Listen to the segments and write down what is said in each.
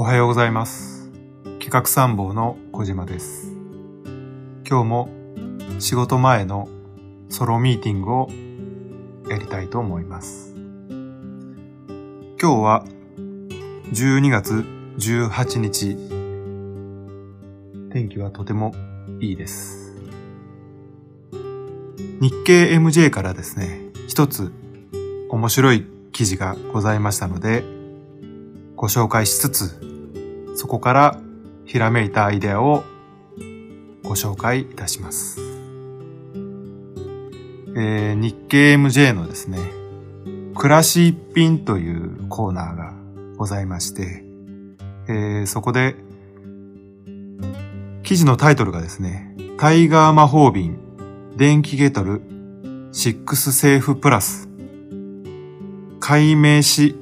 おはようございます。企画参謀の小島です。今日も仕事前のソロミーティングをやりたいと思います。今日は12月18日。天気はとてもいいです。日経 MJ からですね、一つ面白い記事がございましたので、ご紹介しつつ、そこからひらめいたアイデアをご紹介いたします。えー日経 MJ のですね、暮らし一品というコーナーがございまして、えーそこで記事のタイトルがですね、タイガー魔法瓶電気ケトル6セーフプラス解明し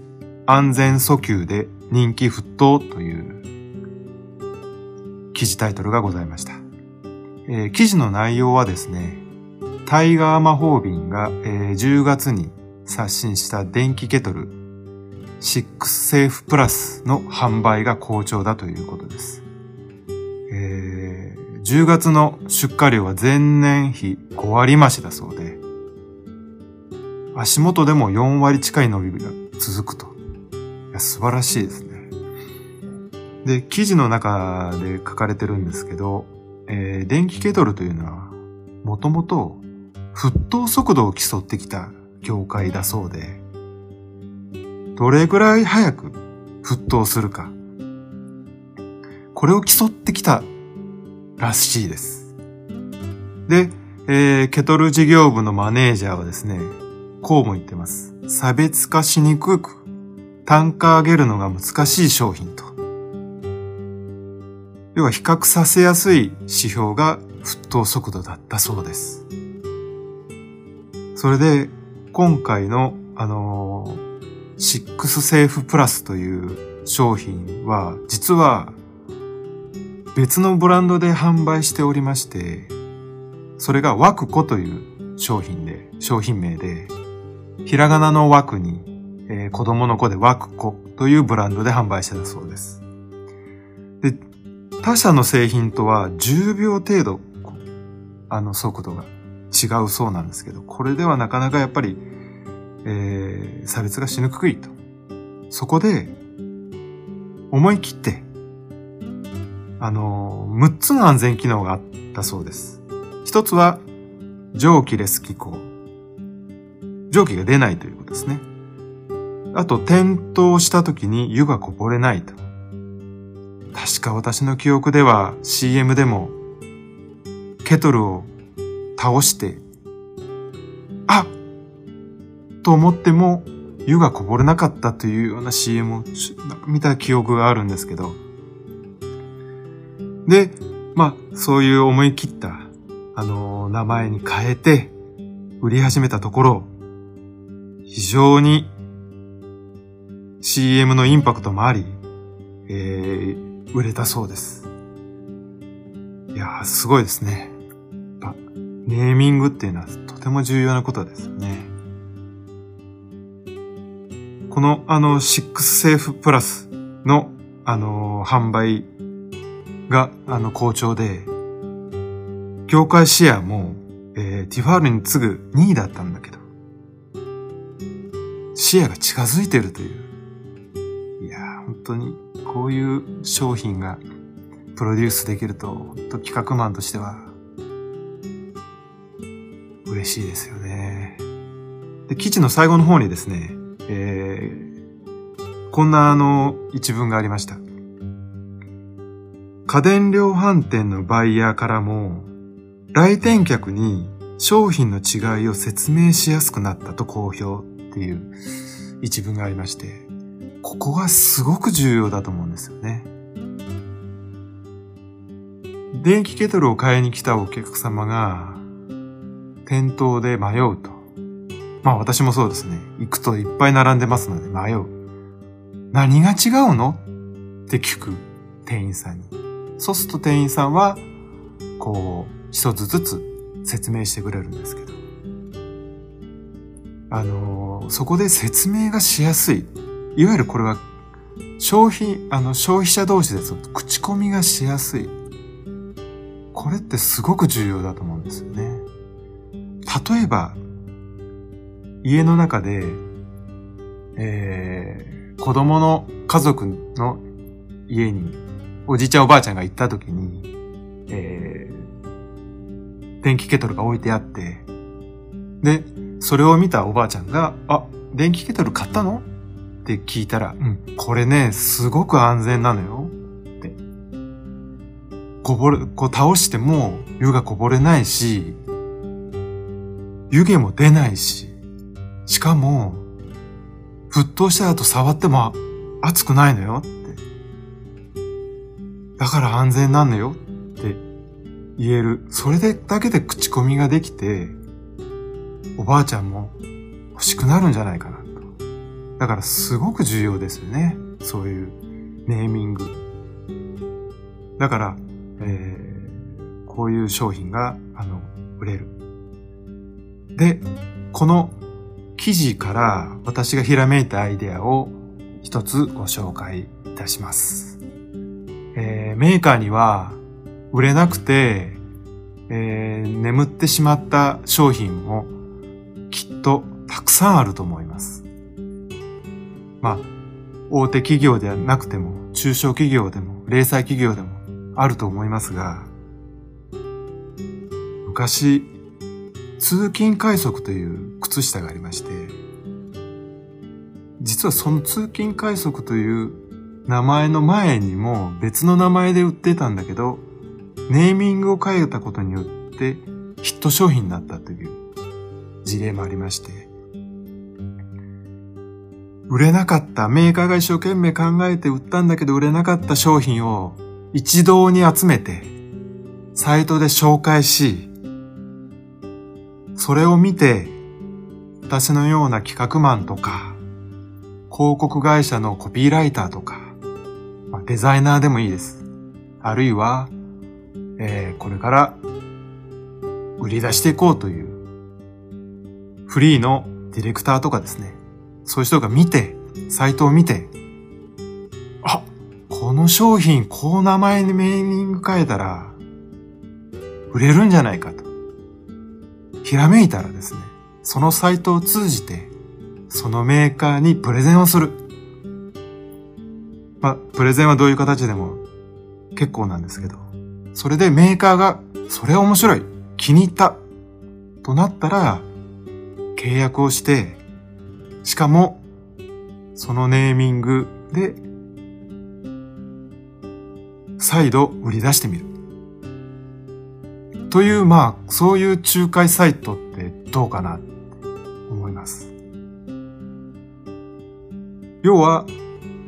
安全訴求で人気沸騰という記事タイトルがございました。えー記事の内容はですね、タイガー魔法瓶が、えー10月に刷新した電気ケトル6セーフプラスの販売が好調だということです。えー10月の出荷量は前年比5割増しだそうで、足元でも4割近い伸びが続くと。や素晴らしいですね。で、記事の中で書かれてるんですけど、えー電気ケトルというのは、もともと沸騰速度を競ってきた業界だそうで、どれぐらい早く沸騰するか、これを競ってきたらしいです。で、えーケトル事業部のマネージャーはですね、こうも言ってます。差別化しにくく、単価上げるのが難しい商品と。要は比較させやすい指標が沸騰速度だったそうです。それで、今回の、あの、シックスセーフプラスという商品は、実は別のブランドで販売しておりまして、それがワクコという商品で、商品名で、ひらがなのワクに、えー子供の子でワクコというブランドで販売してたそうです。で、他社の製品とは10秒程度、あの速度が違うそうなんですけど、これではなかなかやっぱり、えー差別がしにくいと。そこで、思い切って、あのー、6つの安全機能があったそうです。一つは、蒸気レス機構。蒸気が出ないということですね。あと、転倒した時に湯がこぼれないと。確か私の記憶では CM でも、ケトルを倒して、あと思っても湯がこぼれなかったというような CM を見た記憶があるんですけど。で、まあ、そういう思い切った、あのー名前に変えて、売り始めたところ、非常に CM のインパクトもあり、えー売れたそうです。いやー、すごいですね。やっぱネーミングっていうのはとても重要なことですよね。この、あの、6セーフプラスの、あのー販売が、あの、好調で、業界シェアも、えーティファールに次ぐ2位だったんだけど、シェアが近づいてるという。当に、こういう商品がプロデュースできると、本当企画マンとしては、嬉しいですよね。で、記事の最後の方にですね、えーこんなあの、一文がありました。家電量販店のバイヤーからも、来店客に商品の違いを説明しやすくなったと好評っていう一文がありまして、ここがすごく重要だと思うんですよね。電気ケトルを買いに来たお客様が、店頭で迷うと。まあ私もそうですね。行くといっぱい並んでますので迷う。何が違うの？って聞く店員さんに。そうすると店員さんは、こう、一つずつ説明してくれるんですけど。あのーそこで説明がしやすい。いわゆるこれは消費、あの、消費者同士でその口コミがしやすい。これってすごく重要だと思うんですよね。例えば、家の中で、えー、子供の家族の家におじいちゃんおばあちゃんが行った時に、えー、電気ケトルが置いてあって、で、それを見たおばあちゃんが、あ、電気ケトル買ったの？って聞いたら、うん、これね、すごく安全なのよ。って。こぼれ、こう倒しても湯がこぼれないし、湯気も出ないし、しかも、沸騰した後触っても熱くないのよって。だから安全なんだよって言える。それでだけで口コミができて、おばあちゃんも欲しくなるんじゃないかな。だからすごく重要ですよね。そういうネーミング。だから、えー、こういう商品が、あの、売れる。で、この記事から私がひらめいたアイデアを一つご紹介いたします。えー、メーカーには売れなくて、えー、眠ってしまった商品もきっとたくさんあると思います。まあ、大手企業ではなくても、中小企業でも、零細企業でもあると思いますが、昔、通勤快速という靴下がありまして、実はその通勤快速という名前の前にも別の名前で売ってたんだけど、ネーミングを変えたことによってヒット商品になったという事例もありまして、売れなかった、メーカーが一生懸命考えて売ったんだけど売れなかった商品を一堂に集めて、サイトで紹介し、それを見て、私のような企画マンとか、広告会社のコピーライターとか、まあデザイナーでもいいです。あるいは、えー、これから売り出していこうという、フリーのディレクターとかですね。そういう人が見て、サイトを見て、あ、この商品、こう名前にメーニング変えたら、売れるんじゃないかと。ひらめいたらですね、そのサイトを通じて、そのメーカーにプレゼンをする。まあ、プレゼンはどういう形でも結構なんですけど、それでメーカーが、それ面白い、気に入った、となったら、契約をして、しかも、そのネーミングで、再度売り出してみる。という、まあ、そういう仲介サイトってどうかなって思います。要は、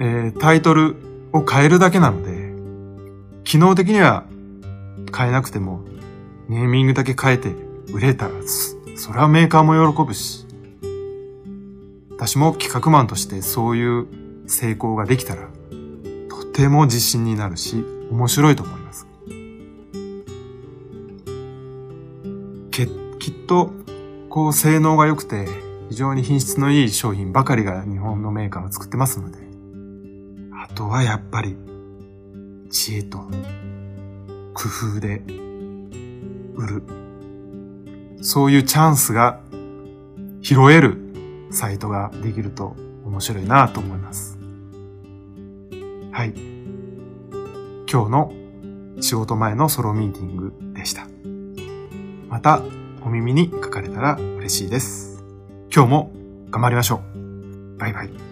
えー、タイトルを変えるだけなので、機能的には変えなくても、ネーミングだけ変えて売れたら、それはメーカーも喜ぶし、私も企画マンとしてそういう成功ができたら、とても自信になるし、面白いと思います。けきっと、こう性能が良くて、非常に品質のいい商品ばかりが日本のメーカーは作ってますので、あとはやっぱり、知恵と工夫で売る。そういうチャンスが拾えるサイトができると面白いなと思います。はい。今日の仕事前のソロミーティングでした。またお耳に書かれたら嬉しいです。今日も頑張りましょう。バイバイ。